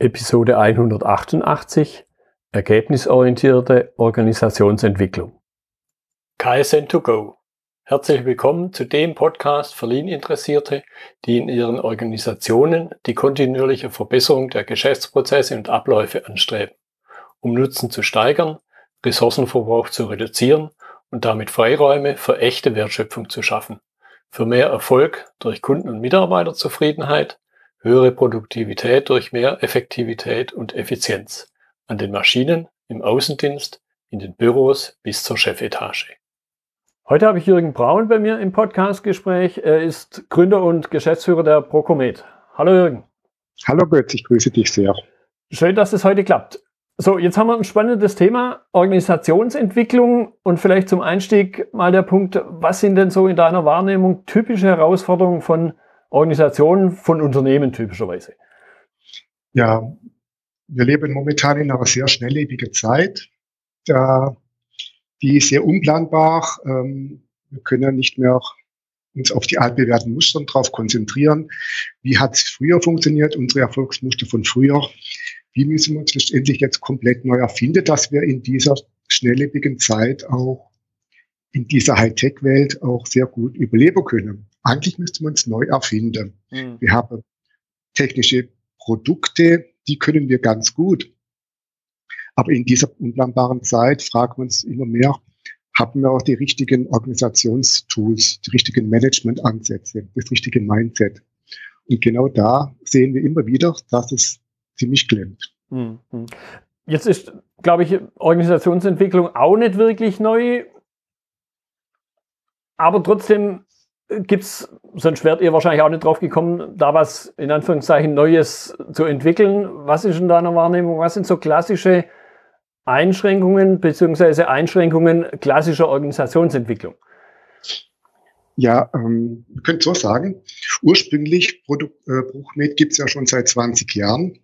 Episode 188 Ergebnisorientierte Organisationsentwicklung. KSN2Go. Herzlich willkommen zu dem Podcast für Lean-Interessierte, die in ihren Organisationen die kontinuierliche Verbesserung der Geschäftsprozesse und Abläufe anstreben, um Nutzen zu steigern, Ressourcenverbrauch zu reduzieren und damit Freiräume für echte Wertschöpfung zu schaffen, für mehr Erfolg durch Kunden- und Mitarbeiterzufriedenheit, höhere Produktivität durch mehr Effektivität und Effizienz an den Maschinen, im Außendienst, in den Büros bis zur Chefetage. Heute habe ich Jürgen Braun bei mir im Podcastgespräch. Er ist Gründer und Geschäftsführer der Procomet. Hallo Jürgen. Hallo Götz, ich grüße dich sehr. Schön, dass es heute klappt. So, jetzt haben wir ein spannendes Thema, Organisationsentwicklung und vielleicht zum Einstieg mal der Punkt, was sind denn so in deiner Wahrnehmung typische Herausforderungen von Organisationen von Unternehmen typischerweise? Ja, wir leben momentan in einer sehr schnelllebigen Zeit. Da, die ist sehr unplanbar. Ähm, wir können nicht mehr uns auf die altbewährten Muster drauf konzentrieren. Wie hat es früher funktioniert, unsere Erfolgsmuster von früher? Wie müssen wir uns letztendlich jetzt komplett neu erfinden, dass wir in dieser schnelllebigen Zeit auch in dieser Hightech-Welt auch sehr gut überleben können? Eigentlich müsste man es neu erfinden. Mhm. Wir haben technische Produkte, die können wir ganz gut. Aber in dieser unplanbaren Zeit fragen wir uns immer mehr, haben wir auch die richtigen Organisationstools, die richtigen Managementansätze, das richtige Mindset. Und genau da sehen wir immer wieder, dass es ziemlich klemmt. Mhm. Jetzt ist, glaube ich, Organisationsentwicklung auch nicht wirklich neu. Aber trotzdem gibt's, sonst wärt ihr wahrscheinlich auch nicht drauf gekommen, da was in Anführungszeichen Neues zu entwickeln. Was ist in deiner Wahrnehmung? Was sind so klassische Einschränkungen beziehungsweise Einschränkungen klassischer Organisationsentwicklung? Ja, ähm, wir können so sagen, ursprünglich Produkt, äh, Bruchmed gibt es ja schon seit 20 Jahren.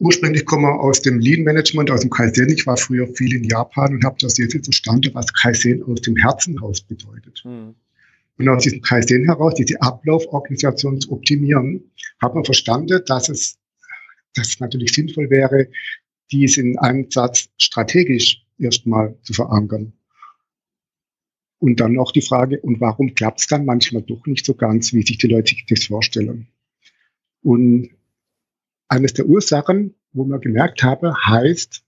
Ursprünglich komme ich aus dem Lean Management, aus dem Kaizen. Ich war früher viel in Japan und habe das jetzt verstanden, was Kaizen aus dem Herzen raus bedeutet. Hm. Und aus diesem Kaizen heraus, diese Ablauforganisation zu optimieren, hat man verstanden, dass es, dass es natürlich sinnvoll wäre, diesen Ansatz strategisch erstmal zu verankern. Und dann noch die Frage, und warum klappt es dann manchmal doch nicht so ganz, wie sich die Leute sich das vorstellen? Und eines der Ursachen, wo man gemerkt habe, heißt,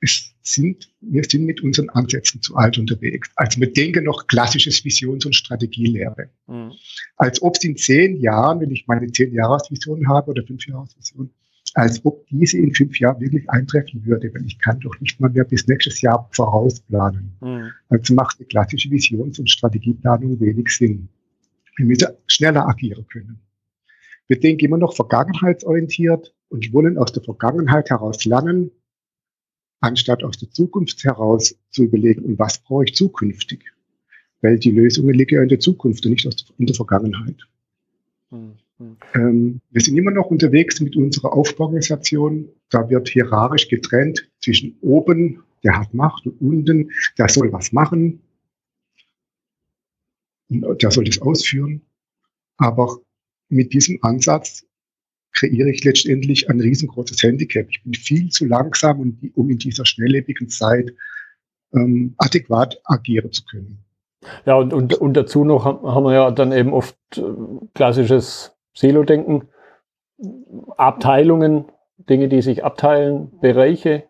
es sind, wir sind mit unseren Ansätzen zu alt unterwegs. Also wir denken noch klassisches Visions- und Strategielehre. Mhm. Als ob es in zehn Jahren, wenn ich meine zehn Jahresvision habe oder fünf Jahresvision, als ob diese in fünf Jahren wirklich eintreffen würde, weil ich kann doch nicht mal mehr bis nächstes Jahr vorausplanen. Mhm. Also macht eine klassische Visions- und Strategieplanung wenig Sinn. Wir müssen schneller agieren können. Wir denken immer noch vergangenheitsorientiert und wollen aus der Vergangenheit heraus lernen, anstatt aus der Zukunft heraus zu überlegen, und was brauche ich zukünftig? Weil die Lösungen liegen ja in der Zukunft und nicht in der Vergangenheit. Mhm. Ähm, wir sind immer noch unterwegs mit unserer Aufbauorganisation. Da wird hierarchisch getrennt zwischen oben, der hat Macht, und unten, der soll was machen. Und der soll das ausführen. Aber mit diesem Ansatz kreiere ich letztendlich ein riesengroßes Handicap. Ich bin viel zu langsam, um, um in dieser schnelllebigen Zeit ähm, adäquat agieren zu können. Ja, und, und, und dazu noch haben wir ja dann eben oft äh, klassisches Silo-Denken, Abteilungen, Dinge, die sich abteilen, Bereiche.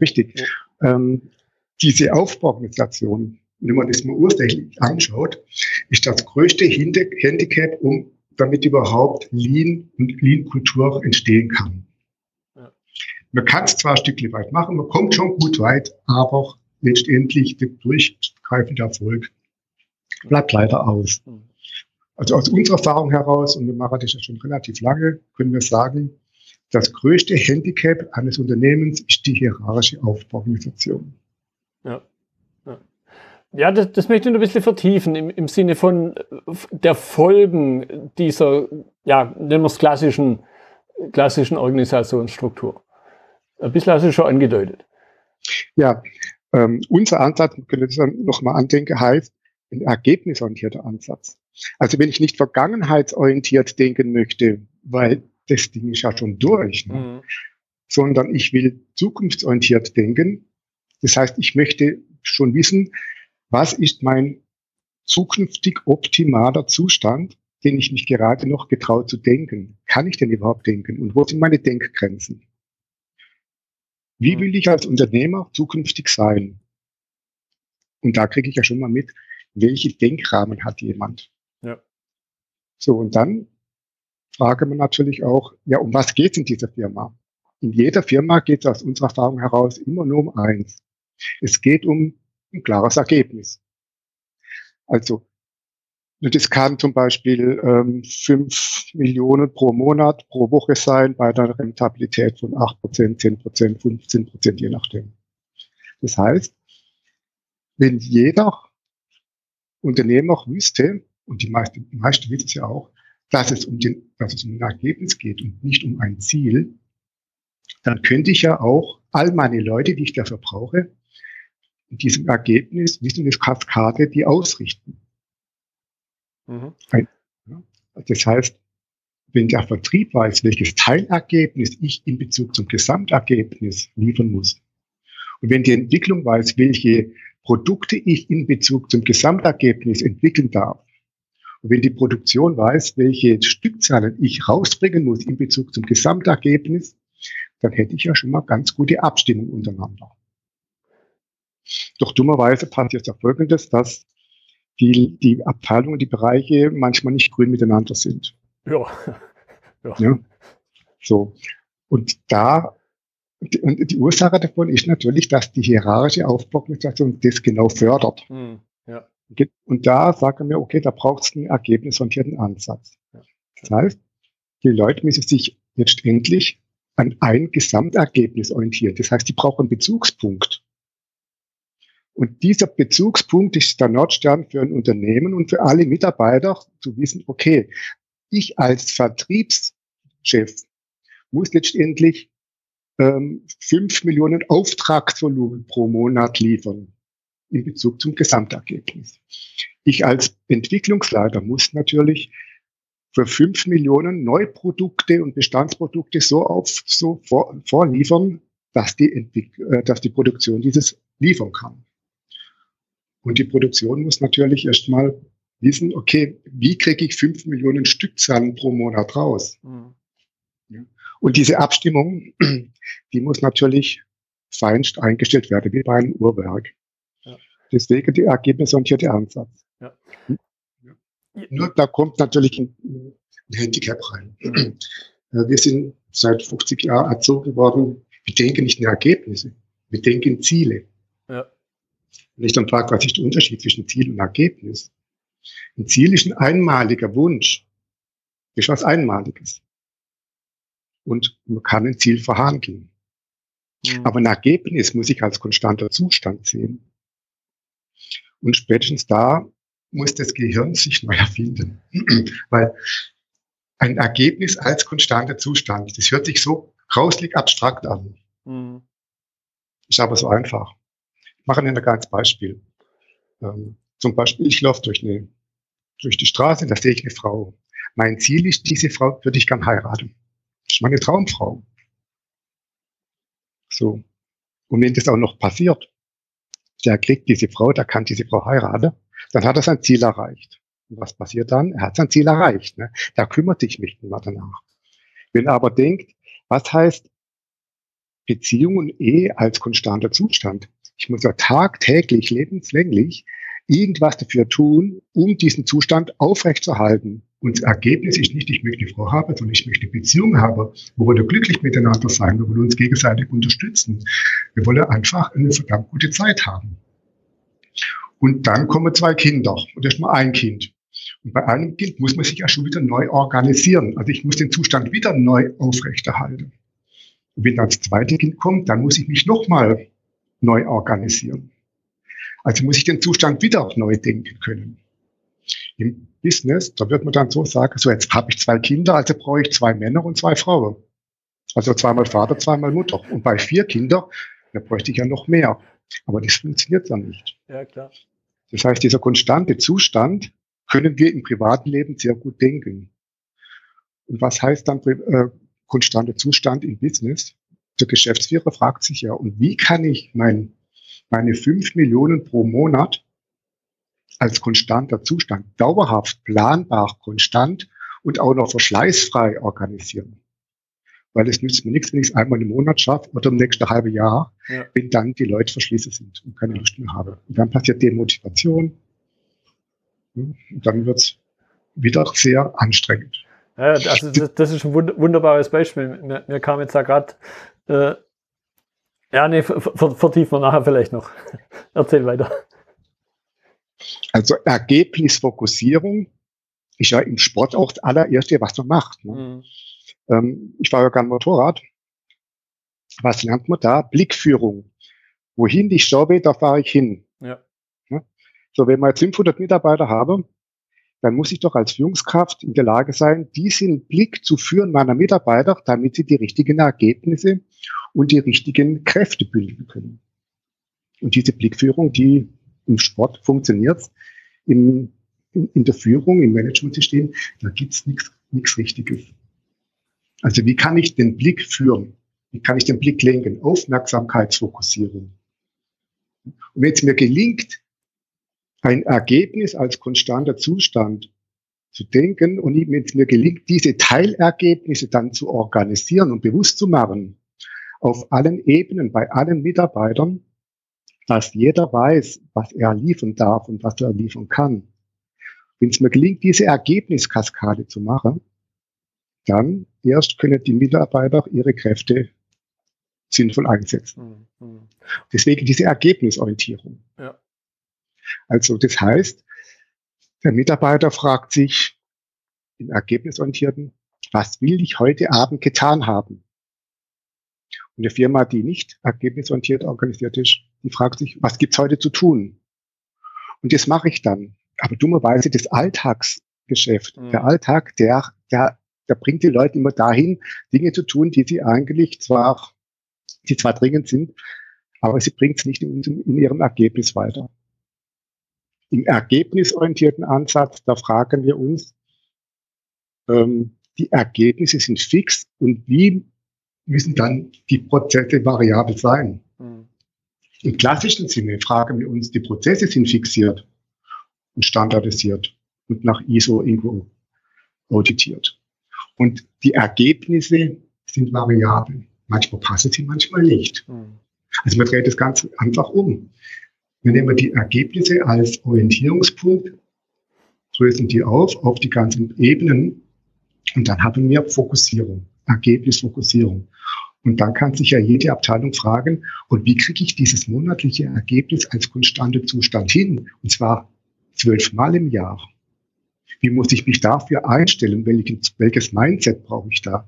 Richtig. Ähm, diese Aufbauorganisation, wenn man das mal ursächlich anschaut, ist das größte Handicap, um damit überhaupt Lean und Lean-Kultur entstehen kann. Ja. Man kann es zwar ein Stückchen weit machen, man kommt schon gut weit, aber letztendlich der durchgreifende Erfolg bleibt leider aus. Mhm. Also aus unserer Erfahrung heraus, und wir machen das ja schon relativ lange, können wir sagen, das größte Handicap eines Unternehmens ist die hierarchische Aufbauorganisation. Ja. Ja, das, das möchte ich noch ein bisschen vertiefen im, im Sinne von äh, der Folgen dieser, ja, nennen wir es klassischen, klassischen Organisationsstruktur. Ein bisschen hast du schon angedeutet. Ja, ähm, unser Ansatz, man könnte das dann nochmal andenken, heißt ein ergebnisorientierter Ansatz. Also wenn ich nicht vergangenheitsorientiert denken möchte, weil das Ding ist ja schon durch. Ne? Mhm. Sondern ich will zukunftsorientiert denken. Das heißt, ich möchte schon wissen, was ist mein zukünftig optimaler Zustand, den ich mich gerade noch getraut zu denken. Kann ich denn überhaupt denken? Und wo sind meine Denkgrenzen? Wie mhm. will ich als Unternehmer zukünftig sein? Und da kriege ich ja schon mal mit, welche Denkrahmen hat jemand? Ja. So, und dann frage man natürlich auch, ja, um was geht es in dieser Firma? In jeder Firma geht es aus unserer Erfahrung heraus immer nur um eins. Es geht um ein klares Ergebnis. Also das kann zum Beispiel ähm, 5 Millionen pro Monat, pro Woche sein, bei einer Rentabilität von 8 Prozent, 10 Prozent, 15 Prozent, je nachdem. Das heißt, wenn jeder Unternehmer wüsste, und die meisten, die meisten wissen es ja auch, dass es, um den, dass es um ein Ergebnis geht und nicht um ein Ziel, dann könnte ich ja auch all meine Leute, die ich dafür brauche, in diesem Ergebnis wie so eine Kaskade die ausrichten. Mhm. Das heißt, wenn der Vertrieb weiß, welches Teilergebnis ich in Bezug zum Gesamtergebnis liefern muss, und wenn die Entwicklung weiß, welche Produkte ich in Bezug zum Gesamtergebnis entwickeln darf, und wenn die Produktion weiß, welche Stückzahlen ich rausbringen muss in Bezug zum Gesamtergebnis, dann hätte ich ja schon mal ganz gute Abstimmung untereinander. Doch dummerweise passiert ja Folgendes, dass die, die Abteilungen, die Bereiche manchmal nicht grün miteinander sind. Ja. ja. ja. So. Und da, und die Ursache davon ist natürlich, dass die hierarchische Aufbauorganisation das genau fördert. Mhm. Ja. Und da sagen wir, okay, da braucht es einen ergebnisorientierten Ansatz. Das heißt, die Leute müssen sich jetzt endlich an ein Gesamtergebnis orientieren. Das heißt, die brauchen einen Bezugspunkt. Und dieser Bezugspunkt ist der Nordstern für ein Unternehmen und für alle Mitarbeiter zu wissen, okay, ich als Vertriebschef muss letztendlich ähm, 5 Millionen Auftragsvolumen pro Monat liefern in Bezug zum Gesamtergebnis. Ich als Entwicklungsleiter muss natürlich für 5 Millionen Neuprodukte und Bestandsprodukte so auf so vor, vorliefern, dass die, Entwick äh, dass die Produktion dieses liefern kann. Und die Produktion muss natürlich erstmal wissen, okay, wie kriege ich fünf Millionen Stückzahlen pro Monat raus? Mhm. Ja. Und diese Abstimmung, die muss natürlich feinst eingestellt werden, wie bei einem Uhrwerk. Ja. Deswegen der ergebnisorientierte Ansatz. Ja. Nur da kommt natürlich ein, ein Handicap rein. Mhm. Wir sind seit 50 Jahren erzogen worden, wir denken nicht in Ergebnisse, wir denken in Ziele. Wenn ich dann frage, was ist der Unterschied zwischen Ziel und Ergebnis? Ein Ziel ist ein einmaliger Wunsch. Das ist was Einmaliges. Und man kann ein Ziel verhandeln. Mhm. Aber ein Ergebnis muss ich als konstanter Zustand sehen. Und spätestens da muss das Gehirn sich neu erfinden. Weil ein Ergebnis als konstanter Zustand, das hört sich so grauslig abstrakt an. Mhm. Ist aber so einfach machen Ihnen ein ganz Beispiel. Ähm, zum Beispiel, ich laufe durch, eine, durch die Straße, da sehe ich eine Frau. Mein Ziel ist, diese Frau würde ich gern heiraten. Das ist meine Traumfrau. So. Und wenn das auch noch passiert, der kriegt diese Frau, der kann diese Frau heiraten, dann hat er sein Ziel erreicht. Und was passiert dann? Er hat sein Ziel erreicht. Ne? Da kümmert sich nicht mehr danach. Wenn er aber denkt, was heißt Beziehung und Ehe als konstanter Zustand? Ich muss ja tagtäglich, lebenslänglich irgendwas dafür tun, um diesen Zustand aufrechtzuerhalten. Und das Ergebnis ist nicht, ich möchte eine Frau haben, sondern ich möchte eine Beziehung haben, wo wir glücklich miteinander sein, wir uns gegenseitig unterstützen. Wir wollen einfach eine verdammt gute Zeit haben. Und dann kommen zwei Kinder und erstmal ein Kind. Und bei einem Kind muss man sich ja schon wieder neu organisieren. Also ich muss den Zustand wieder neu aufrechterhalten. Und wenn dann das zweite Kind kommt, dann muss ich mich nochmal neu organisieren. Also muss ich den Zustand wieder neu denken können. Im Business, da wird man dann so sagen, so jetzt habe ich zwei Kinder, also brauche ich zwei Männer und zwei Frauen. Also zweimal Vater, zweimal Mutter. Und bei vier Kindern, da bräuchte ich ja noch mehr. Aber das funktioniert dann nicht. Ja, klar. Das heißt, dieser konstante Zustand können wir im privaten Leben sehr gut denken. Und was heißt dann äh, konstanter Zustand im Business? Der Geschäftsführer fragt sich ja, und wie kann ich mein, meine fünf Millionen pro Monat als konstanter Zustand dauerhaft, planbar, konstant und auch noch verschleißfrei organisieren? Weil es nützt mir nichts, wenn ich es einmal im Monat schaffe oder im nächsten halben Jahr, ja. wenn dann die Leute verschließen sind und keine Lust mehr haben. Und dann passiert Demotivation. Und dann wird es wieder sehr anstrengend. Ja, also das, das, ist ein wunderbares Beispiel. Mir, mir kam jetzt da gerade, äh, ja, nee, vertiefen wir nachher vielleicht noch. Erzähl weiter. Also Ergebnisfokussierung ist ja im Sport auch das allererste, was man macht. Ne? Mhm. Ähm, ich war ja gern Motorrad. Was lernt man da? Blickführung. Wohin ich schaue, da fahre ich hin. Ja. ja? So, wenn wir jetzt 500 Mitarbeiter haben, dann muss ich doch als Führungskraft in der Lage sein, diesen Blick zu führen meiner Mitarbeiter, damit sie die richtigen Ergebnisse und die richtigen Kräfte bündeln können. Und diese Blickführung, die im Sport funktioniert, in, in, in der Führung, im Managementsystem, da gibt's nichts nichts Richtiges. Also wie kann ich den Blick führen? Wie kann ich den Blick lenken? Aufmerksamkeitsfokussierung. Und wenn es mir gelingt, ein Ergebnis als konstanter Zustand zu denken und wenn es mir gelingt, diese Teilergebnisse dann zu organisieren und bewusst zu machen, auf allen Ebenen, bei allen Mitarbeitern, dass jeder weiß, was er liefern darf und was er liefern kann. Wenn es mir gelingt, diese Ergebniskaskade zu machen, dann erst können die Mitarbeiter ihre Kräfte sinnvoll einsetzen. Mhm. Deswegen diese Ergebnisorientierung. Ja. Also das heißt, der Mitarbeiter fragt sich im Ergebnisorientierten, was will ich heute Abend getan haben? Eine Firma, die nicht ergebnisorientiert organisiert ist, die fragt sich, was gibt's heute zu tun? Und das mache ich dann. Aber dummerweise das Alltagsgeschäft, mhm. der Alltag, der, der, der bringt die Leute immer dahin, Dinge zu tun, die sie eigentlich zwar, die zwar dringend sind, aber sie bringt es nicht in, in ihrem Ergebnis weiter. Im ergebnisorientierten Ansatz, da fragen wir uns, ähm, die Ergebnisse sind fix und wie müssen dann die Prozesse variabel sein? Mhm. Im klassischen Sinne fragen wir uns, die Prozesse sind fixiert und standardisiert und nach ISO irgendwo auditiert. Und die Ergebnisse sind variabel. Manchmal passen sie, manchmal nicht. Mhm. Also man dreht das Ganze einfach um. Wir nehmen die Ergebnisse als Orientierungspunkt, drösen die auf, auf die ganzen Ebenen und dann haben wir Fokussierung, Ergebnisfokussierung. Und dann kann sich ja jede Abteilung fragen, und wie kriege ich dieses monatliche Ergebnis als konstante Zustand hin? Und zwar zwölfmal im Jahr. Wie muss ich mich dafür einstellen? Welches, Mindset brauche ich da?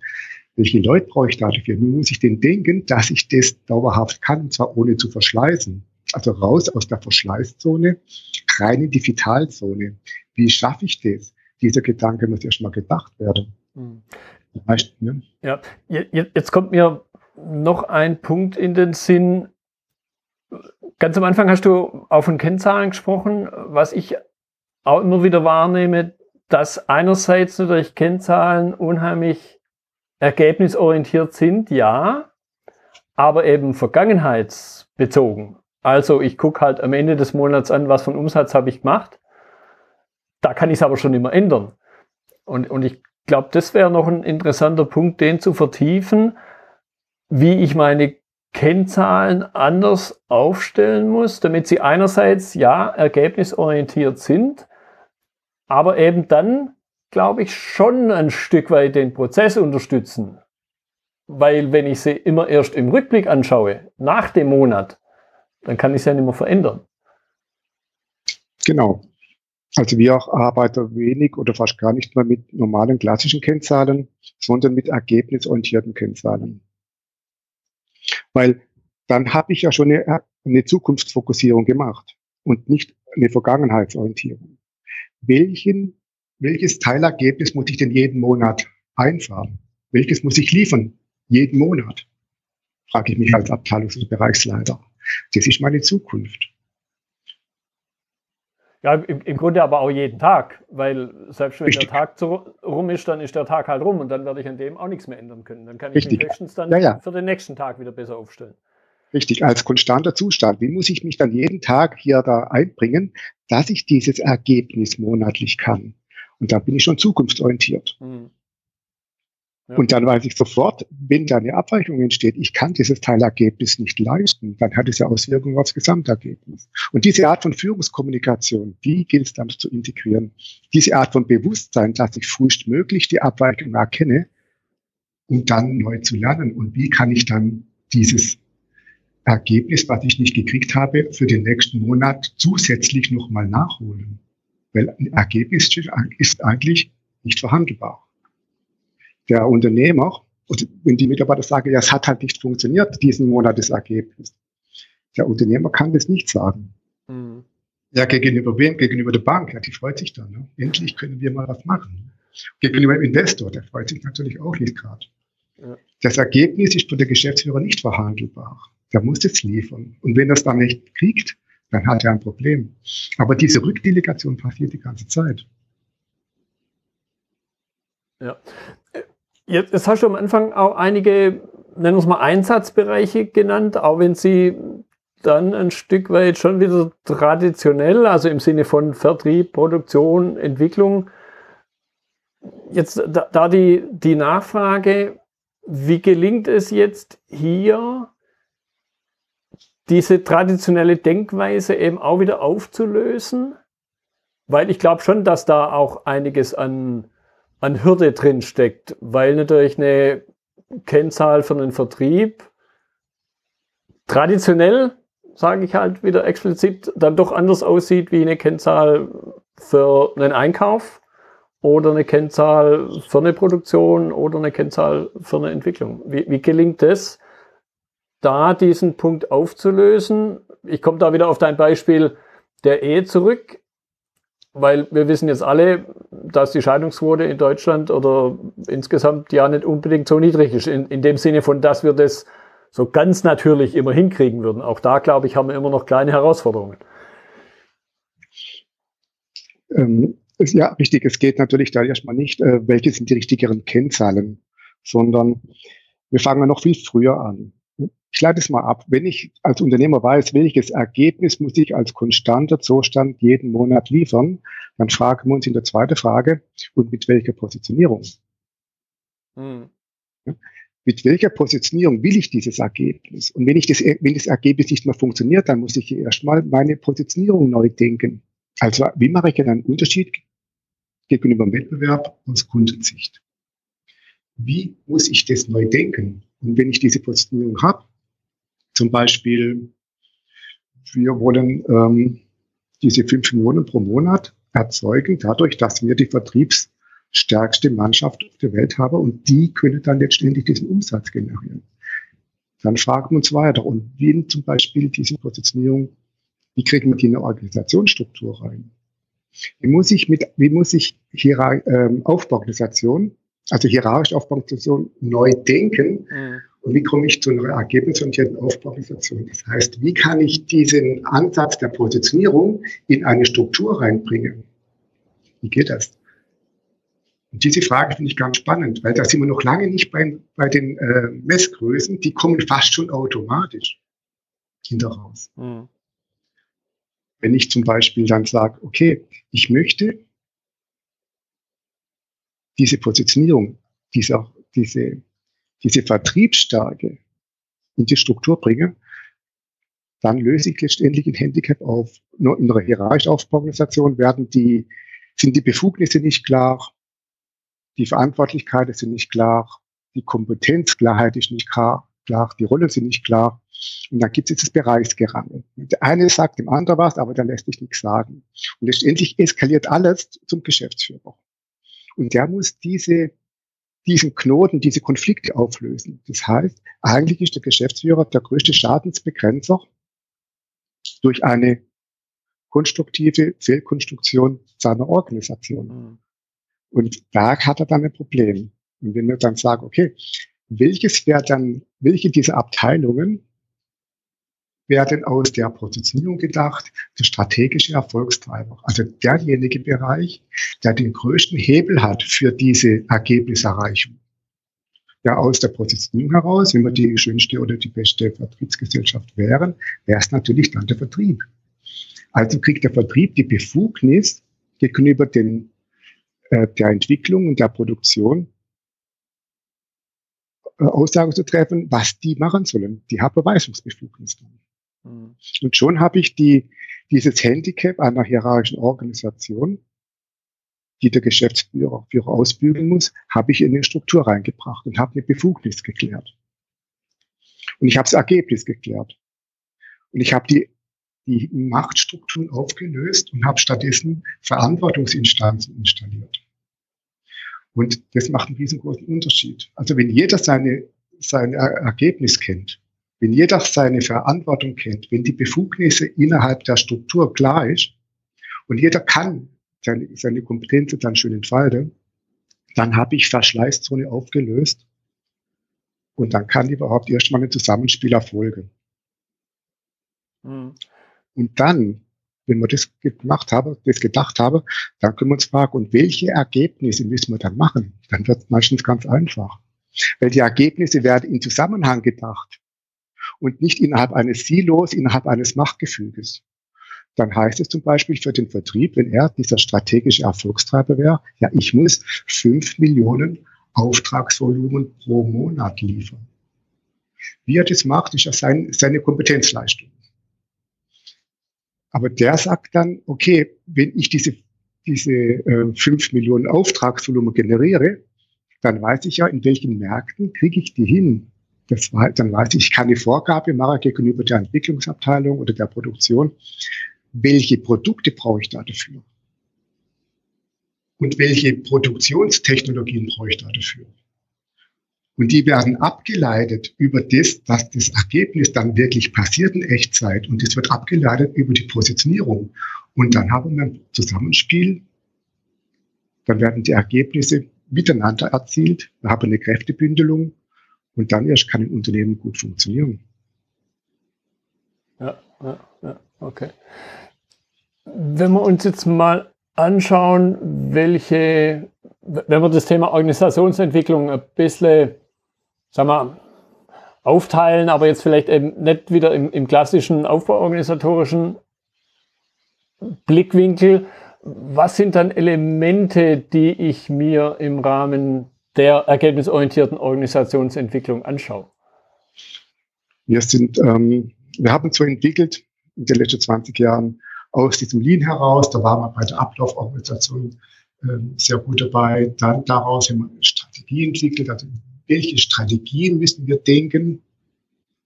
Welche Leute brauche ich dafür? Wie muss ich denn denken, dass ich das dauerhaft kann, und zwar ohne zu verschleißen? Also raus aus der Verschleißzone, rein in die Vitalzone. Wie schaffe ich das? Dieser Gedanke muss erstmal gedacht werden. Mhm. Heißt, ne? Ja, jetzt kommt mir noch ein Punkt in den Sinn. Ganz am Anfang hast du auch von Kennzahlen gesprochen, was ich auch immer wieder wahrnehme, dass einerseits natürlich Kennzahlen unheimlich ergebnisorientiert sind, ja, aber eben vergangenheitsbezogen. Also ich gucke halt am Ende des Monats an, was von Umsatz habe ich gemacht. Da kann ich es aber schon immer ändern. Und, und ich glaube, das wäre noch ein interessanter Punkt, den zu vertiefen, wie ich meine Kennzahlen anders aufstellen muss, damit sie einerseits ja ergebnisorientiert sind, aber eben dann, glaube ich, schon ein Stück weit den Prozess unterstützen. Weil wenn ich sie immer erst im Rückblick anschaue, nach dem Monat, dann kann ich es ja nicht mehr verändern. Genau. Also wir arbeiten wenig oder fast gar nicht mehr mit normalen klassischen Kennzahlen, sondern mit ergebnisorientierten Kennzahlen. Weil dann habe ich ja schon eine, eine Zukunftsfokussierung gemacht und nicht eine Vergangenheitsorientierung. Welchen, welches Teilergebnis muss ich denn jeden Monat einfahren? Welches muss ich liefern? Jeden Monat? Frage ich mich als Abteilungs- und Bereichsleiter. Das ist meine Zukunft. Ja, im, im, Grunde aber auch jeden Tag, weil selbst wenn Richtig. der Tag zu, rum ist, dann ist der Tag halt rum und dann werde ich an dem auch nichts mehr ändern können. Dann kann ich Richtig. mich höchstens dann ja, ja. für den nächsten Tag wieder besser aufstellen. Richtig, als konstanter Zustand. Wie muss ich mich dann jeden Tag hier da einbringen, dass ich dieses Ergebnis monatlich kann? Und da bin ich schon zukunftsorientiert. Mhm. Und dann weiß ich sofort, wenn da eine Abweichung entsteht, ich kann dieses Teilergebnis nicht leisten, dann hat es ja Auswirkungen aufs Gesamtergebnis. Und diese Art von Führungskommunikation, die gilt es dann zu integrieren. Diese Art von Bewusstsein, dass ich frühestmöglich die Abweichung erkenne, um dann neu zu lernen. Und wie kann ich dann dieses Ergebnis, was ich nicht gekriegt habe, für den nächsten Monat zusätzlich nochmal nachholen? Weil ein Ergebnis ist eigentlich nicht verhandelbar der Unternehmer, und wenn die Mitarbeiter sagen, ja, es hat halt nicht funktioniert, diesen Monat das Ergebnis. Der Unternehmer kann das nicht sagen. Mhm. Ja, gegenüber wem? Gegenüber der Bank. Ja, die freut sich dann. Ne? Endlich können wir mal was machen. Gegenüber dem Investor, der freut sich natürlich auch nicht gerade. Ja. Das Ergebnis ist für den Geschäftsführer nicht verhandelbar. Der muss es liefern. Und wenn er es dann nicht kriegt, dann hat er ein Problem. Aber diese Rückdelegation passiert die ganze Zeit. Ja. Jetzt, hast du am Anfang auch einige, nennen wir es mal Einsatzbereiche genannt, auch wenn sie dann ein Stück weit schon wieder traditionell, also im Sinne von Vertrieb, Produktion, Entwicklung. Jetzt da, da die, die Nachfrage, wie gelingt es jetzt hier, diese traditionelle Denkweise eben auch wieder aufzulösen? Weil ich glaube schon, dass da auch einiges an an Hürde drin steckt, weil natürlich eine Kennzahl für einen Vertrieb traditionell, sage ich halt wieder explizit, dann doch anders aussieht wie eine Kennzahl für einen Einkauf oder eine Kennzahl für eine Produktion oder eine Kennzahl für eine Entwicklung. Wie, wie gelingt es, da diesen Punkt aufzulösen? Ich komme da wieder auf dein Beispiel der Ehe zurück weil wir wissen jetzt alle, dass die Scheidungsquote in Deutschland oder insgesamt ja nicht unbedingt so niedrig ist. In, in dem Sinne von, dass wir das so ganz natürlich immer hinkriegen würden. Auch da, glaube ich, haben wir immer noch kleine Herausforderungen. Ähm, ist ja richtig. Es geht natürlich da erstmal nicht, äh, welche sind die richtigeren Kennzahlen, sondern wir fangen noch viel früher an ich leite es mal ab. Wenn ich als Unternehmer weiß, welches Ergebnis muss ich als konstanter Zustand jeden Monat liefern, dann fragen wir uns in der zweiten Frage, und mit welcher Positionierung? Hm. Ja, mit welcher Positionierung will ich dieses Ergebnis? Und wenn ich das, wenn das Ergebnis nicht mehr funktioniert, dann muss ich erstmal meine Positionierung neu denken. Also, wie mache ich einen Unterschied gegenüber dem Wettbewerb aus Kundensicht? Wie muss ich das neu denken? Und wenn ich diese Positionierung habe, zum Beispiel, wir wollen ähm, diese fünf Millionen pro Monat erzeugen, dadurch, dass wir die vertriebsstärkste Mannschaft auf der Welt haben und die können dann letztendlich diesen Umsatz generieren. Dann fragen wir uns weiter und wie zum Beispiel diese Positionierung, wie kriegen wir die in eine Organisationsstruktur rein? Wie muss ich mit, wie muss ich Hierar ähm, Aufbauorganisation, also hierarchische Aufbauorganisation neu denken? Mhm und wie komme ich zu einer ergebnisorientierten Aufbauorganisation? Das heißt, wie kann ich diesen Ansatz der Positionierung in eine Struktur reinbringen? Wie geht das? Und diese Frage finde ich ganz spannend, weil da sind wir noch lange nicht bei, bei den äh, Messgrößen, die kommen fast schon automatisch hinteraus. Mhm. Wenn ich zum Beispiel dann sage, okay, ich möchte diese Positionierung, diese, diese diese Vertriebsstärke in die Struktur bringe, dann löse ich letztendlich ein Handicap auf. Nur in einer hierarchischen Aufbauorganisation werden die, sind die Befugnisse nicht klar, die Verantwortlichkeiten sind nicht klar, die Kompetenzklarheit ist nicht klar, klar die Rollen sind nicht klar. Und dann gibt es das Bereichsgerangel. Der eine sagt dem anderen was, aber der lässt sich nichts sagen. Und letztendlich eskaliert alles zum Geschäftsführer. Und der muss diese diesen Knoten, diese Konflikte auflösen. Das heißt, eigentlich ist der Geschäftsführer der größte Schadensbegrenzer durch eine konstruktive Fehlkonstruktion seiner Organisation. Mhm. Und da hat er dann ein Problem. Und wenn wir dann sagen, okay, welches wäre dann, welche dieser Abteilungen werden aus der Positionierung gedacht, der strategische Erfolgstreiber. Also derjenige Bereich, der den größten Hebel hat für diese Ergebniserreichung. Ja, aus der Positionierung heraus, wenn wir die schönste oder die beste Vertriebsgesellschaft wären, wäre es natürlich dann der Vertrieb. Also kriegt der Vertrieb die Befugnis gegenüber den, äh, der Entwicklung und der Produktion äh, Aussagen zu treffen, was die machen sollen. Die haben Beweisungsbefugnis dann. Mhm. Und schon habe ich die, dieses Handicap einer hierarchischen Organisation, die der Geschäftsführer Führer ausbügeln muss, habe ich in eine Struktur reingebracht und habe eine Befugnis geklärt. Und ich habe das Ergebnis geklärt. Und ich habe die, die Machtstrukturen aufgelöst und habe stattdessen Verantwortungsinstanzen installiert. Und das macht einen riesengroßen Unterschied. Also wenn jeder seine, sein Ergebnis kennt, wenn jeder seine Verantwortung kennt, wenn die Befugnisse innerhalb der Struktur klar ist und jeder kann seine, seine Kompetenzen dann schön entfalten, dann habe ich Verschleißzone aufgelöst und dann kann überhaupt erstmal ein Zusammenspiel erfolgen. Mhm. Und dann, wenn wir das gemacht haben, das gedacht haben, dann können wir uns fragen, und welche Ergebnisse müssen wir dann machen? Dann wird es meistens ganz einfach. Weil die Ergebnisse werden in Zusammenhang gedacht und nicht innerhalb eines Silos, innerhalb eines Machtgefüges. Dann heißt es zum Beispiel für den Vertrieb, wenn er dieser strategische Erfolgstreiber wäre, ja, ich muss fünf Millionen Auftragsvolumen pro Monat liefern. Wie er das macht, ist ja sein, seine Kompetenzleistung. Aber der sagt dann, okay, wenn ich diese, diese äh, 5 Millionen Auftragsvolumen generiere, dann weiß ich ja, in welchen Märkten kriege ich die hin. Das war, dann weiß ich, ich kann die Vorgabe machen gegenüber der Entwicklungsabteilung oder der Produktion. Welche Produkte brauche ich da dafür? Und welche Produktionstechnologien brauche ich da dafür? Und die werden abgeleitet über das, dass das Ergebnis dann wirklich passiert in Echtzeit. Und das wird abgeleitet über die Positionierung. Und dann haben wir ein Zusammenspiel. Dann werden die Ergebnisse miteinander erzielt. Wir haben eine Kräftebündelung. Und dann erst kann ein Unternehmen gut funktionieren. Ja, ja, ja, okay. Wenn wir uns jetzt mal anschauen, welche, wenn wir das Thema Organisationsentwicklung ein bisschen, sagen wir, aufteilen, aber jetzt vielleicht eben nicht wieder im, im klassischen aufbauorganisatorischen Blickwinkel, was sind dann Elemente, die ich mir im Rahmen der ergebnisorientierten Organisationsentwicklung anschaue? Wir sind, ähm, wir haben so entwickelt in den letzten 20 Jahren aus diesem Lean heraus, da waren wir bei der Ablauforganisation ähm, sehr gut dabei. Dann daraus haben wir eine Strategie entwickelt, also welche Strategien müssen wir denken,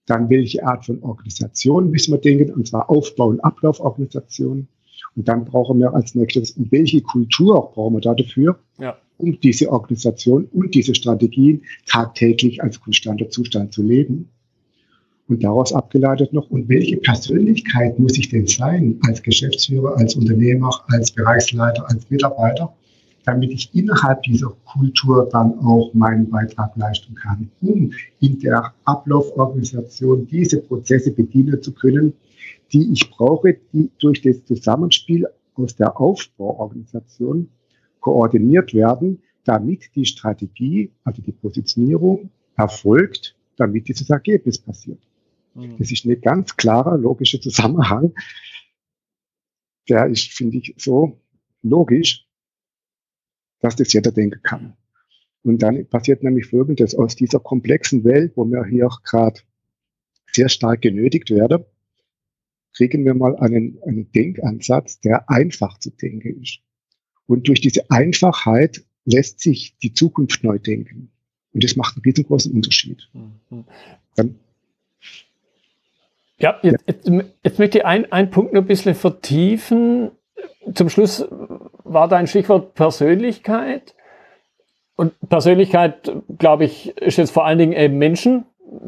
dann welche Art von Organisation müssen wir denken, und zwar Aufbau- und Ablauforganisation. Und dann brauchen wir als nächstes, welche Kultur brauchen wir da dafür? Ja um diese Organisation und diese Strategien tagtäglich als konstanter Zustand zu leben. Und daraus abgeleitet noch, und welche Persönlichkeit muss ich denn sein als Geschäftsführer, als Unternehmer, als Bereichsleiter, als Mitarbeiter, damit ich innerhalb dieser Kultur dann auch meinen Beitrag leisten kann, um in der Ablauforganisation diese Prozesse bedienen zu können, die ich brauche, die durch das Zusammenspiel aus der Aufbauorganisation koordiniert werden, damit die Strategie, also die Positionierung erfolgt, damit dieses Ergebnis passiert. Mhm. Das ist ein ganz klarer, logischer Zusammenhang. Der ist, finde ich, so logisch, dass das jeder denken kann. Und dann passiert nämlich Folgendes, aus dieser komplexen Welt, wo wir hier gerade sehr stark genötigt werden, kriegen wir mal einen, einen Denkansatz, der einfach zu denken ist. Und durch diese Einfachheit lässt sich die Zukunft neu denken. Und das macht einen riesengroßen Unterschied. Mhm. Dann, ja, jetzt, jetzt, jetzt möchte ich einen Punkt noch ein bisschen vertiefen. Zum Schluss war dein Stichwort Persönlichkeit. Und Persönlichkeit, glaube ich, ist jetzt vor allen Dingen eben Menschen.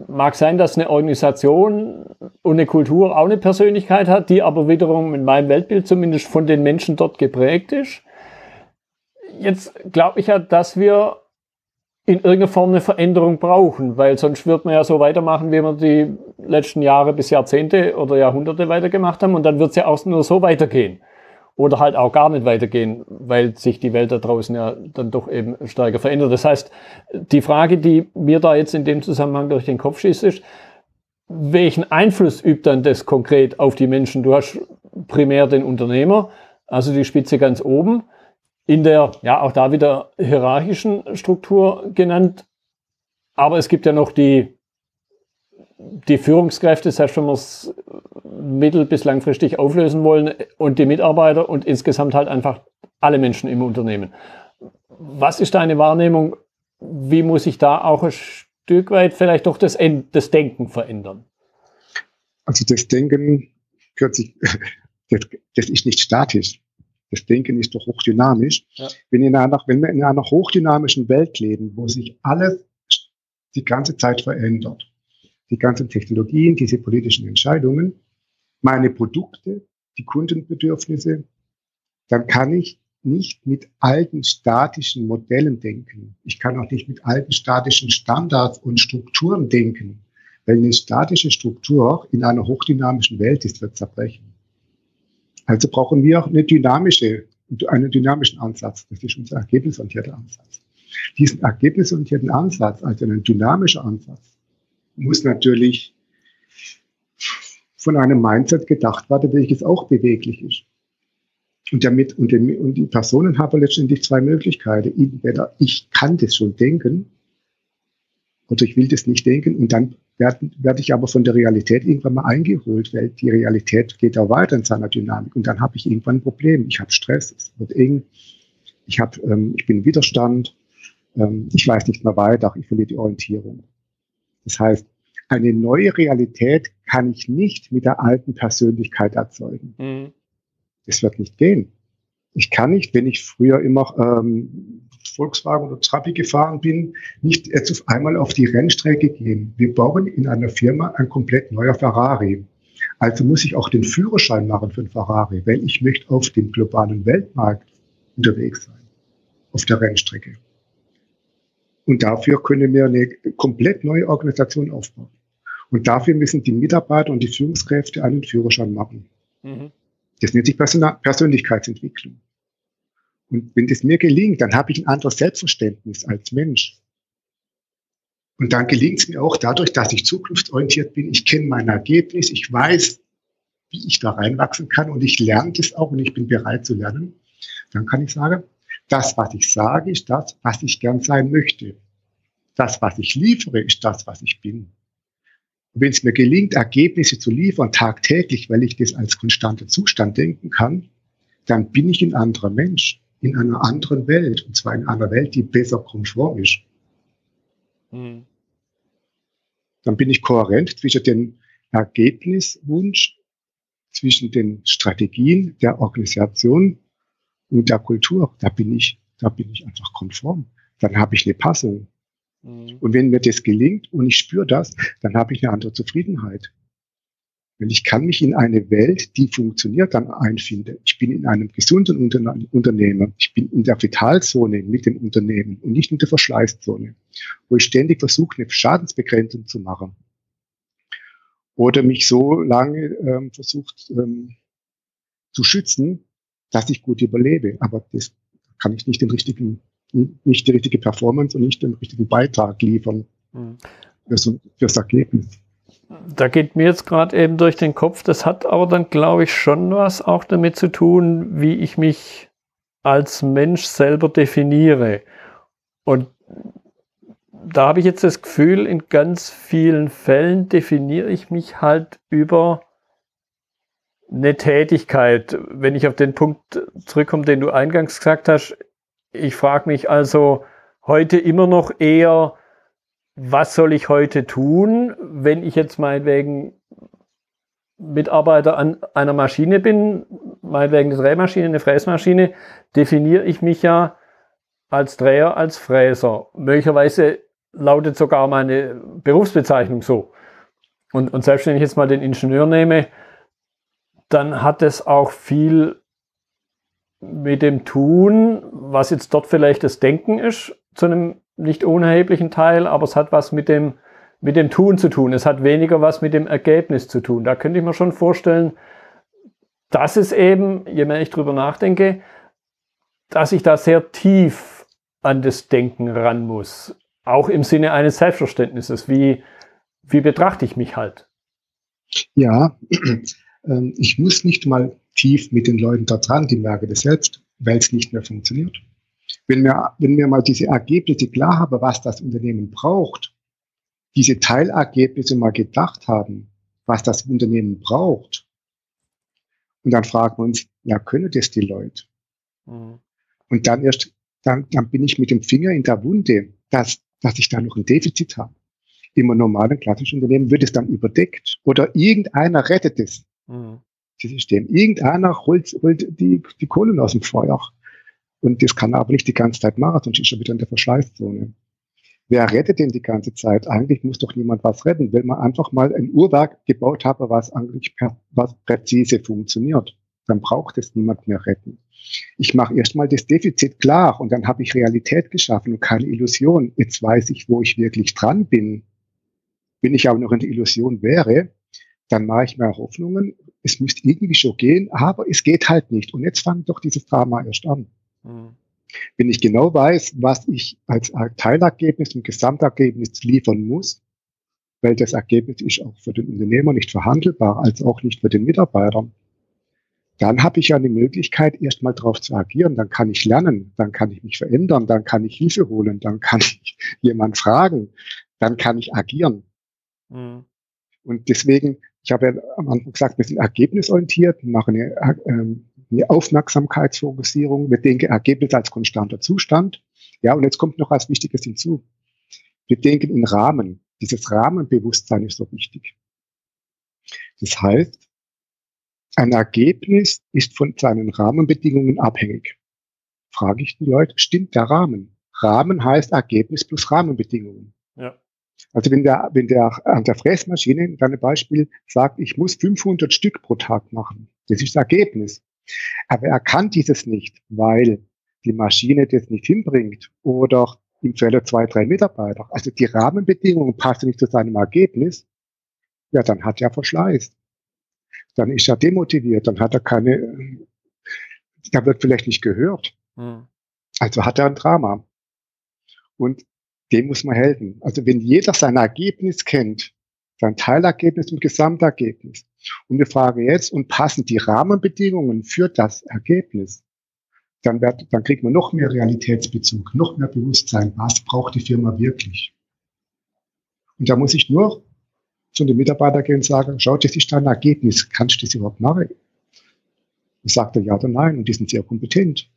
Mag sein, dass eine Organisation und eine Kultur auch eine Persönlichkeit hat, die aber wiederum in meinem Weltbild zumindest von den Menschen dort geprägt ist jetzt glaube ich ja, dass wir in irgendeiner Form eine Veränderung brauchen, weil sonst wird man ja so weitermachen, wie wir die letzten Jahre bis Jahrzehnte oder Jahrhunderte weitergemacht haben und dann wird es ja auch nur so weitergehen. Oder halt auch gar nicht weitergehen, weil sich die Welt da draußen ja dann doch eben stärker verändert. Das heißt, die Frage, die mir da jetzt in dem Zusammenhang durch den Kopf schießt, ist, welchen Einfluss übt dann das konkret auf die Menschen? Du hast primär den Unternehmer, also die Spitze ganz oben, in der, ja, auch da wieder hierarchischen Struktur genannt. Aber es gibt ja noch die, die Führungskräfte, selbst wenn wir es mittel- bis langfristig auflösen wollen, und die Mitarbeiter und insgesamt halt einfach alle Menschen im Unternehmen. Was ist deine Wahrnehmung? Wie muss ich da auch ein Stück weit vielleicht doch das, das Denken verändern? Also das Denken das, das ist nicht statisch. Das Denken ist doch hochdynamisch. Ja. Wenn, in einer, wenn wir in einer hochdynamischen Welt leben, wo sich alles die ganze Zeit verändert, die ganzen Technologien, diese politischen Entscheidungen, meine Produkte, die Kundenbedürfnisse, dann kann ich nicht mit alten statischen Modellen denken. Ich kann auch nicht mit alten statischen Standards und Strukturen denken, weil eine statische Struktur in einer hochdynamischen Welt ist, wird zerbrechen. Also brauchen wir auch eine dynamische, einen dynamischen Ansatz. Das ist unser ergebnisorientierter Ansatz. Diesen ergebnisorientierten Ansatz, also einen dynamischen Ansatz, muss natürlich von einem Mindset gedacht werden, welches auch beweglich ist. Und, damit, und, den, und die Personen haben letztendlich zwei Möglichkeiten. Entweder ich kann das schon denken oder ich will das nicht denken und dann werde werd ich aber von der Realität irgendwann mal eingeholt, weil die Realität geht auch weiter in seiner Dynamik und dann habe ich irgendwann ein Problem. Ich habe Stress, es wird eng, ich, hab, ähm, ich bin im Widerstand, ähm, ich weiß nicht mehr weiter, ich verliere die Orientierung. Das heißt, eine neue Realität kann ich nicht mit der alten Persönlichkeit erzeugen. Mhm. Das wird nicht gehen. Ich kann nicht, wenn ich früher immer ähm, Volkswagen oder Trabi gefahren bin, nicht jetzt auf einmal auf die Rennstrecke gehen. Wir bauen in einer Firma ein komplett neuer Ferrari. Also muss ich auch den Führerschein machen für einen Ferrari, weil ich möchte auf dem globalen Weltmarkt unterwegs sein, auf der Rennstrecke. Und dafür können wir eine komplett neue Organisation aufbauen. Und dafür müssen die Mitarbeiter und die Führungskräfte einen Führerschein machen. Mhm. Das nennt sich Persönlichkeitsentwicklung. Und wenn das mir gelingt, dann habe ich ein anderes Selbstverständnis als Mensch. Und dann gelingt es mir auch dadurch, dass ich zukunftsorientiert bin. Ich kenne mein Ergebnis, ich weiß, wie ich da reinwachsen kann und ich lerne das auch und ich bin bereit zu lernen. Dann kann ich sagen, das, was ich sage, ist das, was ich gern sein möchte. Das, was ich liefere, ist das, was ich bin. Und wenn es mir gelingt, Ergebnisse zu liefern tagtäglich, weil ich das als konstanter Zustand denken kann, dann bin ich ein anderer Mensch in einer anderen Welt. Und zwar in einer Welt, die besser konform ist. Mhm. Dann bin ich kohärent zwischen dem Ergebniswunsch, zwischen den Strategien der Organisation und der Kultur. Da bin ich, da bin ich einfach konform. Dann habe ich eine Passung. Mhm. Und wenn mir das gelingt und ich spüre das, dann habe ich eine andere Zufriedenheit. Weil ich kann mich in eine Welt, die funktioniert, dann einfinden. Ich bin in einem gesunden Unterne Unternehmen. Ich bin in der Vitalzone mit dem Unternehmen und nicht in der Verschleißzone, wo ich ständig versuche, eine Schadensbegrenzung zu machen. Oder mich so lange ähm, versucht ähm, zu schützen, dass ich gut überlebe. Aber das kann ich nicht den richtigen nicht die richtige Performance und nicht den richtigen Beitrag liefern mhm. für das Ergebnis. Da geht mir jetzt gerade eben durch den Kopf, das hat aber dann, glaube ich, schon was auch damit zu tun, wie ich mich als Mensch selber definiere. Und da habe ich jetzt das Gefühl, in ganz vielen Fällen definiere ich mich halt über eine Tätigkeit. Wenn ich auf den Punkt zurückkomme, den du eingangs gesagt hast, ich frage mich also heute immer noch eher, was soll ich heute tun, wenn ich jetzt meinetwegen Mitarbeiter an einer Maschine bin, meinetwegen eine Drehmaschine, eine Fräsmaschine, definiere ich mich ja als Dreher, als Fräser. Möglicherweise lautet sogar meine Berufsbezeichnung so. Und, und selbst wenn ich jetzt mal den Ingenieur nehme, dann hat es auch viel mit dem Tun, was jetzt dort vielleicht das Denken ist, zu einem nicht unerheblichen Teil, aber es hat was mit dem, mit dem Tun zu tun. Es hat weniger was mit dem Ergebnis zu tun. Da könnte ich mir schon vorstellen, dass es eben, je mehr ich drüber nachdenke, dass ich da sehr tief an das Denken ran muss. Auch im Sinne eines Selbstverständnisses. Wie, wie betrachte ich mich halt? Ja, ähm, ich muss nicht mal tief mit den Leuten da dran, die merken das selbst, weil es nicht mehr funktioniert. Wenn wir, wenn wir mal diese Ergebnisse klar haben, was das Unternehmen braucht, diese Teilergebnisse mal gedacht haben, was das Unternehmen braucht, und dann fragen wir uns, ja, können das die Leute? Mhm. Und dann erst, dann, dann bin ich mit dem Finger in der Wunde, dass, dass ich da noch ein Defizit habe. Im normalen klassischen Unternehmen wird es dann überdeckt oder irgendeiner rettet es. Mhm. Das System. Irgendeiner holt, holt die, die Kohlen aus dem Feuer. Und das kann er aber nicht die ganze Zeit machen, sonst ist er wieder in der Verschleißzone. Wer rettet denn die ganze Zeit? Eigentlich muss doch niemand was retten, weil man einfach mal ein Uhrwerk gebaut habe, was eigentlich per, was präzise funktioniert. Dann braucht es niemand mehr retten. Ich mache erstmal das Defizit klar und dann habe ich Realität geschaffen und keine Illusion. Jetzt weiß ich, wo ich wirklich dran bin. Wenn ich aber noch in der Illusion wäre, dann mache ich mir Hoffnungen, es müsste irgendwie schon gehen, aber es geht halt nicht. Und jetzt fängt doch dieses Drama erst an. Mhm. Wenn ich genau weiß, was ich als Teilergebnis und Gesamtergebnis liefern muss, weil das Ergebnis ist auch für den Unternehmer nicht verhandelbar, als auch nicht für den Mitarbeiter, dann habe ich ja eine Möglichkeit, erstmal darauf zu agieren. Dann kann ich lernen, dann kann ich mich verändern, dann kann ich Hilfe holen, dann kann ich jemand fragen, dann kann ich agieren. Mhm. Und deswegen, ich habe ja am Anfang gesagt, wir sind ergebnisorientiert, machen eine, äh, eine Aufmerksamkeitsfokussierung. Wir denken Ergebnis als konstanter Zustand. Ja, und jetzt kommt noch was Wichtiges hinzu. Wir denken in Rahmen. Dieses Rahmenbewusstsein ist so wichtig. Das heißt, ein Ergebnis ist von seinen Rahmenbedingungen abhängig. Frage ich die Leute, stimmt der Rahmen? Rahmen heißt Ergebnis plus Rahmenbedingungen. Ja. Also wenn der, wenn der an der Fräsmaschine, in deinem Beispiel, sagt, ich muss 500 Stück pro Tag machen, das ist das Ergebnis. Aber er kann dieses nicht, weil die Maschine das nicht hinbringt oder im Fälle zwei, drei Mitarbeiter. Also die Rahmenbedingungen passen nicht zu seinem Ergebnis. Ja, dann hat er Verschleiß. Dann ist er demotiviert, dann hat er keine, da wird vielleicht nicht gehört. Hm. Also hat er ein Drama. Und dem muss man helfen. Also wenn jeder sein Ergebnis kennt, sein Teilergebnis und Gesamtergebnis, und wir fragen jetzt, und passen die Rahmenbedingungen für das Ergebnis, dann, wird, dann kriegt man noch mehr Realitätsbezug, noch mehr Bewusstsein, was braucht die Firma wirklich. Und da muss ich nur zu den Mitarbeitern gehen und sagen, schau, das ist dein Ergebnis, kannst du das überhaupt machen? Und sagt er ja oder nein, und die sind sehr kompetent.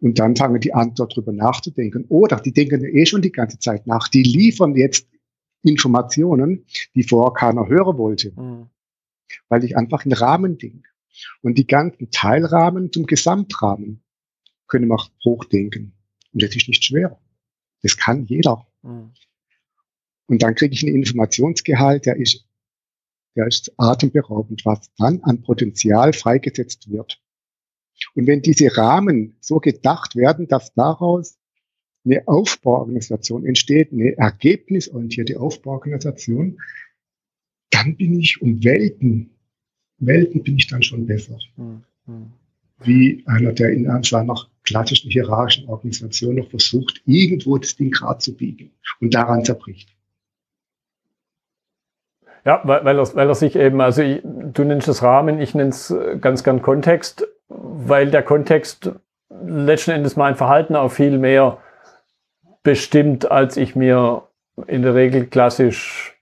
Und dann fangen die an, darüber nachzudenken. Oder die denken eh schon die ganze Zeit nach. Die liefern jetzt Informationen, die vorher keiner hören wollte. Mhm weil ich einfach einen Rahmen denke. Und die ganzen Teilrahmen zum Gesamtrahmen können wir hochdenken. Und das ist nicht schwer. Das kann jeder. Mhm. Und dann kriege ich einen Informationsgehalt, der ist, der ist atemberaubend, was dann an Potenzial freigesetzt wird. Und wenn diese Rahmen so gedacht werden, dass daraus eine Aufbauorganisation entsteht, eine ergebnisorientierte Aufbauorganisation, dann bin ich um Welten, Welten bin ich dann schon besser. Mhm. Wie einer, der in einer klassischen hierarchischen Organisation noch versucht, irgendwo das Ding gerade zu biegen und daran zerbricht. Ja, weil, weil, er, weil er sich eben, also ich, du nennst es Rahmen, ich nenne es äh, ganz gern Kontext, weil der Kontext letzten Endes mein Verhalten auch viel mehr bestimmt, als ich mir in der Regel klassisch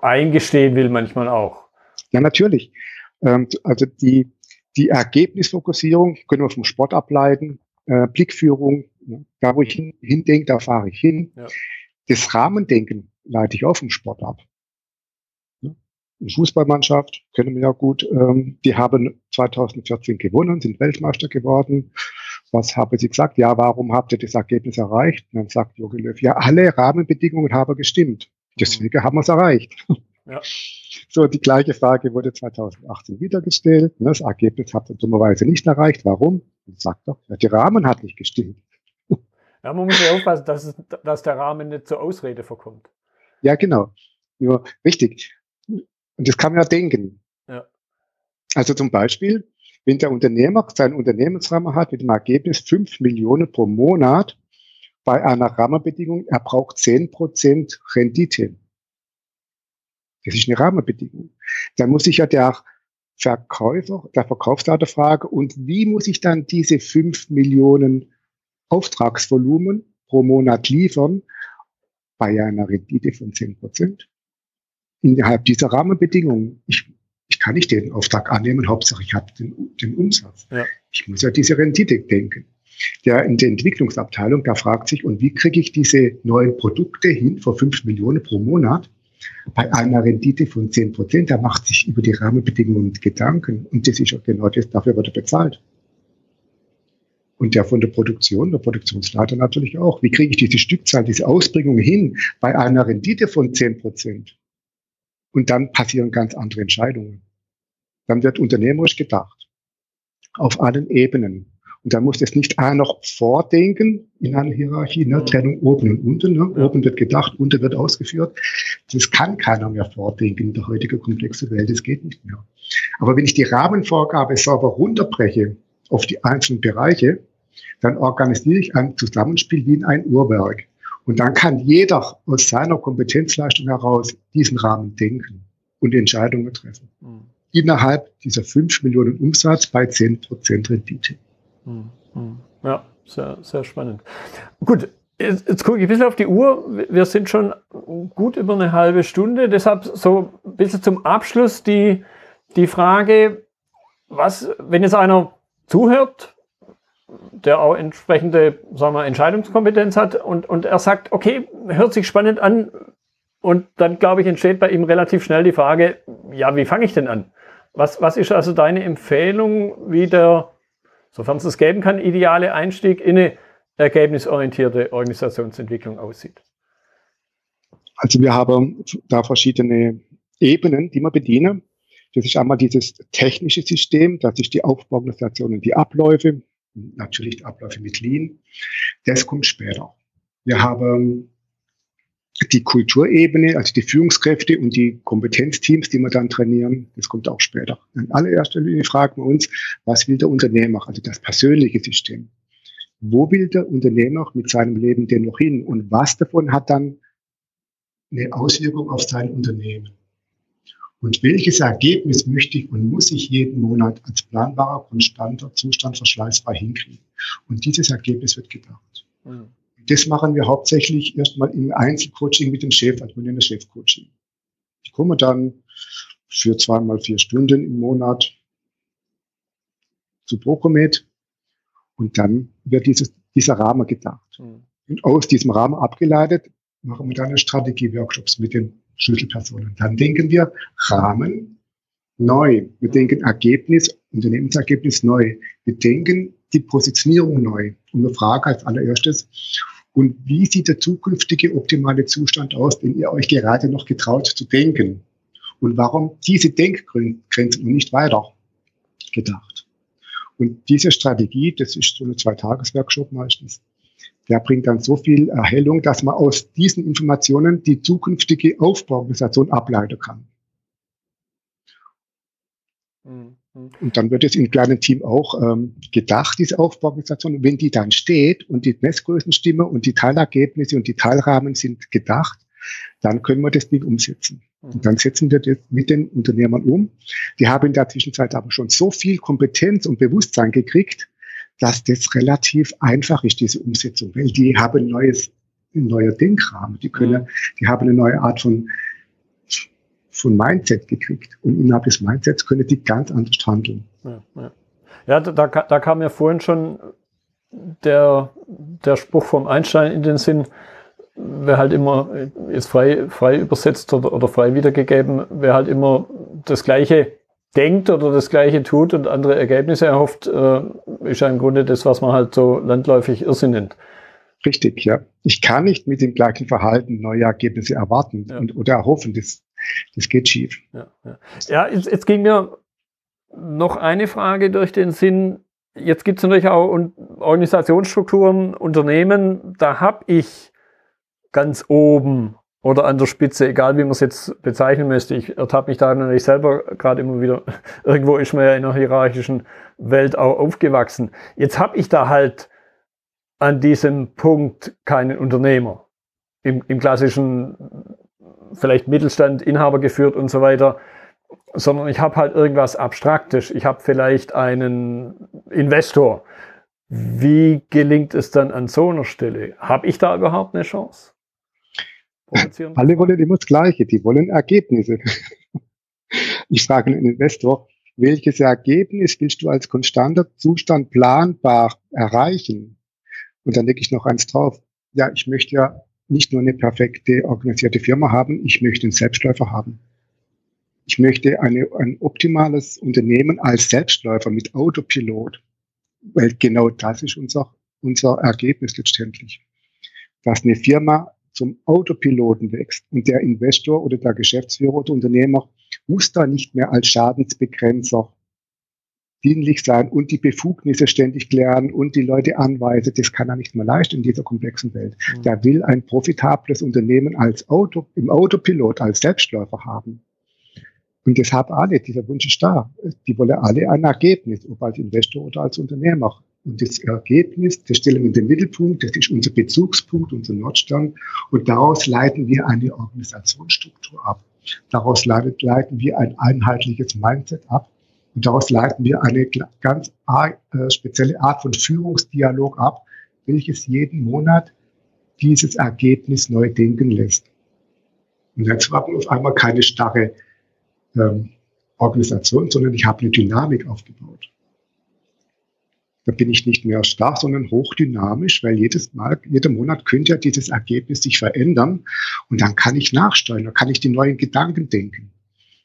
eingestehen will manchmal auch. Ja, natürlich. Ähm, also die, die Ergebnisfokussierung können wir vom Sport ableiten, äh, Blickführung, da wo ich hin, hindenke, da fahre ich hin. Ja. Das Rahmendenken leite ich auch vom Sport ab. Eine Fußballmannschaft, kennen wir ja gut, ähm, die haben 2014 gewonnen, sind Weltmeister geworden. Was haben sie gesagt? Ja, warum habt ihr das Ergebnis erreicht? Und dann sagt Jogi Löw, ja, alle Rahmenbedingungen haben gestimmt. Deswegen haben wir es erreicht. Ja. So, die gleiche Frage wurde 2018 wieder gestellt. Das Ergebnis hat er dummerweise nicht erreicht. Warum? Und sagt doch, ja, der Rahmen hat nicht gestimmt. Ja, man muss ja aufpassen, dass, es, dass der Rahmen nicht zur Ausrede verkommt. Ja, genau. Ja, richtig. Und das kann man ja denken. Ja. Also zum Beispiel, wenn der Unternehmer seinen Unternehmensrahmen hat mit dem Ergebnis 5 Millionen pro Monat bei einer Rahmenbedingung, er braucht 10% Rendite. Das ist eine Rahmenbedingung. Dann muss sich ja der Verkäufer, der Verkaufsleiter fragen, und wie muss ich dann diese 5 Millionen Auftragsvolumen pro Monat liefern bei einer Rendite von 10%? Innerhalb dieser Rahmenbedingungen. Ich ich kann nicht den Auftrag annehmen, Hauptsache ich habe den, den Umsatz. Ja. Ich muss ja diese Rendite denken. Der in der Entwicklungsabteilung, der fragt sich, und wie kriege ich diese neuen Produkte hin für fünf Millionen pro Monat bei einer Rendite von zehn Prozent? Der macht sich über die Rahmenbedingungen Gedanken. Und das ist ja genau das, dafür wird er bezahlt. Und der von der Produktion, der Produktionsleiter natürlich auch. Wie kriege ich diese Stückzahl, diese Ausbringung hin bei einer Rendite von zehn Prozent? Und dann passieren ganz andere Entscheidungen. Dann wird unternehmerisch gedacht. Auf allen Ebenen. Und dann muss es nicht einer noch vordenken in einer Hierarchie, ne? Trennung oben und unten. Ne? Oben wird gedacht, unten wird ausgeführt. Das kann keiner mehr vordenken in der heutigen komplexen Welt. Das geht nicht mehr. Aber wenn ich die Rahmenvorgabe sauber runterbreche auf die einzelnen Bereiche, dann organisiere ich ein Zusammenspiel wie in ein Uhrwerk. Und dann kann jeder aus seiner Kompetenzleistung heraus diesen Rahmen denken und Entscheidungen treffen. Mhm. Innerhalb dieser 5 Millionen Umsatz bei 10 Prozent Rendite. Mhm. Ja, sehr, sehr spannend. Gut, Jetzt, jetzt, gucke ich ein bisschen auf die Uhr. Wir sind schon gut über eine halbe Stunde. Deshalb so ein bisschen zum Abschluss die, die Frage, was, wenn jetzt einer zuhört der auch entsprechende sagen wir, Entscheidungskompetenz hat und, und er sagt, okay, hört sich spannend an und dann, glaube ich, entsteht bei ihm relativ schnell die Frage, ja, wie fange ich denn an? Was, was ist also deine Empfehlung, wie der, sofern es es geben kann, ideale Einstieg in eine ergebnisorientierte Organisationsentwicklung aussieht? Also wir haben da verschiedene Ebenen, die wir bedienen. Das ist einmal dieses technische System, das ist die Aufbauorganisation und die Abläufe natürlich Abläufe mit Lean. Das kommt später. Wir haben die Kulturebene, also die Führungskräfte und die Kompetenzteams, die wir dann trainieren, das kommt auch später. In allererster Linie fragen wir uns, was will der Unternehmer, also das persönliche System. Wo will der Unternehmer mit seinem Leben denn noch hin und was davon hat dann eine Auswirkung auf sein Unternehmen? Und welches Ergebnis möchte ich und muss ich jeden Monat als planbarer, konstanter Zustand verschleißfrei hinkriegen? Und dieses Ergebnis wird gedacht. Mhm. Das machen wir hauptsächlich erstmal im Einzelcoaching mit dem Chef, also in der Chefcoaching. Ich komme dann für zweimal vier Stunden im Monat zu Procomed und dann wird dieses, dieser Rahmen gedacht. Mhm. Und aus diesem Rahmen abgeleitet machen wir dann Strategie-Workshops mit den Schlüsselpersonen. Dann denken wir Rahmen neu. Wir denken Ergebnis, Unternehmensergebnis neu. Wir denken die Positionierung neu. Und wir fragen als allererstes, und wie sieht der zukünftige optimale Zustand aus, den ihr euch gerade noch getraut zu denken? Und warum diese Denkgrenzen und nicht weiter gedacht? Und diese Strategie, das ist so eine Zwei-Tages-Workshop meistens, der bringt dann so viel Erhellung, dass man aus diesen Informationen die zukünftige Aufbauorganisation ableiten kann. Mhm. Und dann wird es im kleinen Team auch ähm, gedacht, diese Aufbauorganisation. wenn die dann steht und die Messgrößen stimmen und die Teilergebnisse und die Teilrahmen sind gedacht, dann können wir das Ding umsetzen. Mhm. Und dann setzen wir das mit den Unternehmern um. Die haben in der Zwischenzeit aber schon so viel Kompetenz und Bewusstsein gekriegt, dass das relativ einfach ist, diese Umsetzung, weil die haben ein neues, ein neuer Denkrahmen, die können, mhm. die haben eine neue Art von, von Mindset gekriegt und innerhalb des Mindsets können die ganz anders handeln. Ja, ja. ja da, da kam ja vorhin schon der, der Spruch vom Einstein in den Sinn, wer halt immer, ist frei, frei übersetzt oder, oder frei wiedergegeben, wer halt immer das Gleiche denkt oder das Gleiche tut und andere Ergebnisse erhofft, äh, ist ja im Grunde das, was man halt so landläufig Irrsinn nennt. Richtig, ja. Ich kann nicht mit dem gleichen Verhalten neue Ergebnisse erwarten ja. und, oder erhoffen. Das, das geht schief. Ja, ja. ja jetzt, jetzt ging mir noch eine Frage durch den Sinn. Jetzt gibt es natürlich auch Organisationsstrukturen, Unternehmen, da habe ich ganz oben oder an der Spitze, egal wie man es jetzt bezeichnen müsste. Ich ertappe mich da natürlich selber gerade immer wieder. Irgendwo ist man ja in einer hierarchischen Welt auch aufgewachsen. Jetzt habe ich da halt an diesem Punkt keinen Unternehmer. Im, im klassischen, vielleicht Mittelstand, Inhaber geführt und so weiter, sondern ich habe halt irgendwas Abstraktes. Ich habe vielleicht einen Investor. Wie gelingt es dann an so einer Stelle? Habe ich da überhaupt eine Chance? Alle wollen immer das Gleiche, die wollen Ergebnisse. Ich frage einen Investor, welches Ergebnis willst du als konstanter Zustand planbar erreichen? Und dann lege ich noch eins drauf. Ja, ich möchte ja nicht nur eine perfekte organisierte Firma haben, ich möchte einen Selbstläufer haben. Ich möchte eine, ein optimales Unternehmen als Selbstläufer mit Autopilot, weil genau das ist unser, unser Ergebnis letztendlich. Dass eine Firma zum Autopiloten wächst und der Investor oder der Geschäftsführer oder Unternehmer muss da nicht mehr als Schadensbegrenzer dienlich sein und die Befugnisse ständig klären und die Leute anweisen. Das kann er nicht mehr leisten in dieser komplexen Welt. Mhm. Der will ein profitables Unternehmen als Auto, im Autopilot, als Selbstläufer haben. Und das haben alle, dieser Wunsch ist da. Die wollen alle ein Ergebnis, ob als Investor oder als Unternehmer. Und das Ergebnis, das stellen wir in den Mittelpunkt, das ist unser Bezugspunkt, unser Nordstand. Und daraus leiten wir eine Organisationsstruktur ab. Daraus leiten wir ein einheitliches Mindset ab. Und daraus leiten wir eine ganz äh, spezielle Art von Führungsdialog ab, welches jeden Monat dieses Ergebnis neu denken lässt. Und jetzt haben wir auf einmal keine starre ähm, Organisation, sondern ich habe eine Dynamik aufgebaut. Da bin ich nicht mehr starr, sondern hochdynamisch, weil jedes Mal, jeder Monat könnte ja dieses Ergebnis sich verändern und dann kann ich nachsteuern, dann kann ich die neuen Gedanken denken.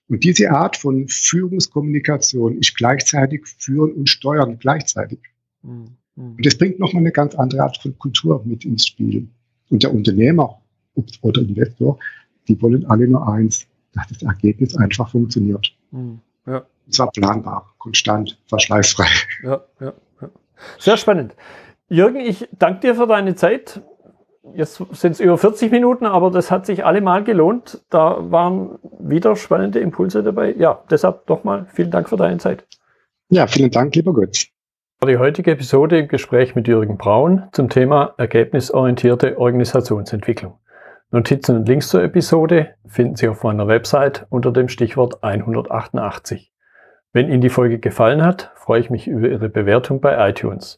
Und diese Art von Führungskommunikation ist gleichzeitig führen und steuern gleichzeitig. Mhm. Und das bringt nochmal eine ganz andere Art von Kultur mit ins Spiel. Und der Unternehmer oder Investor, die wollen alle nur eins, dass das Ergebnis einfach funktioniert. Mhm. Ja. Und zwar planbar, konstant, verschleißfrei. Ja, ja, ja. Sehr spannend. Jürgen, ich danke dir für deine Zeit. Jetzt sind es über 40 Minuten, aber das hat sich allemal gelohnt. Da waren wieder spannende Impulse dabei. Ja, deshalb nochmal vielen Dank für deine Zeit. Ja, vielen Dank, lieber Götz. Die heutige Episode im Gespräch mit Jürgen Braun zum Thema ergebnisorientierte Organisationsentwicklung. Notizen und Links zur Episode finden Sie auf meiner Website unter dem Stichwort 188. Wenn Ihnen die Folge gefallen hat, freue ich mich über Ihre Bewertung bei iTunes.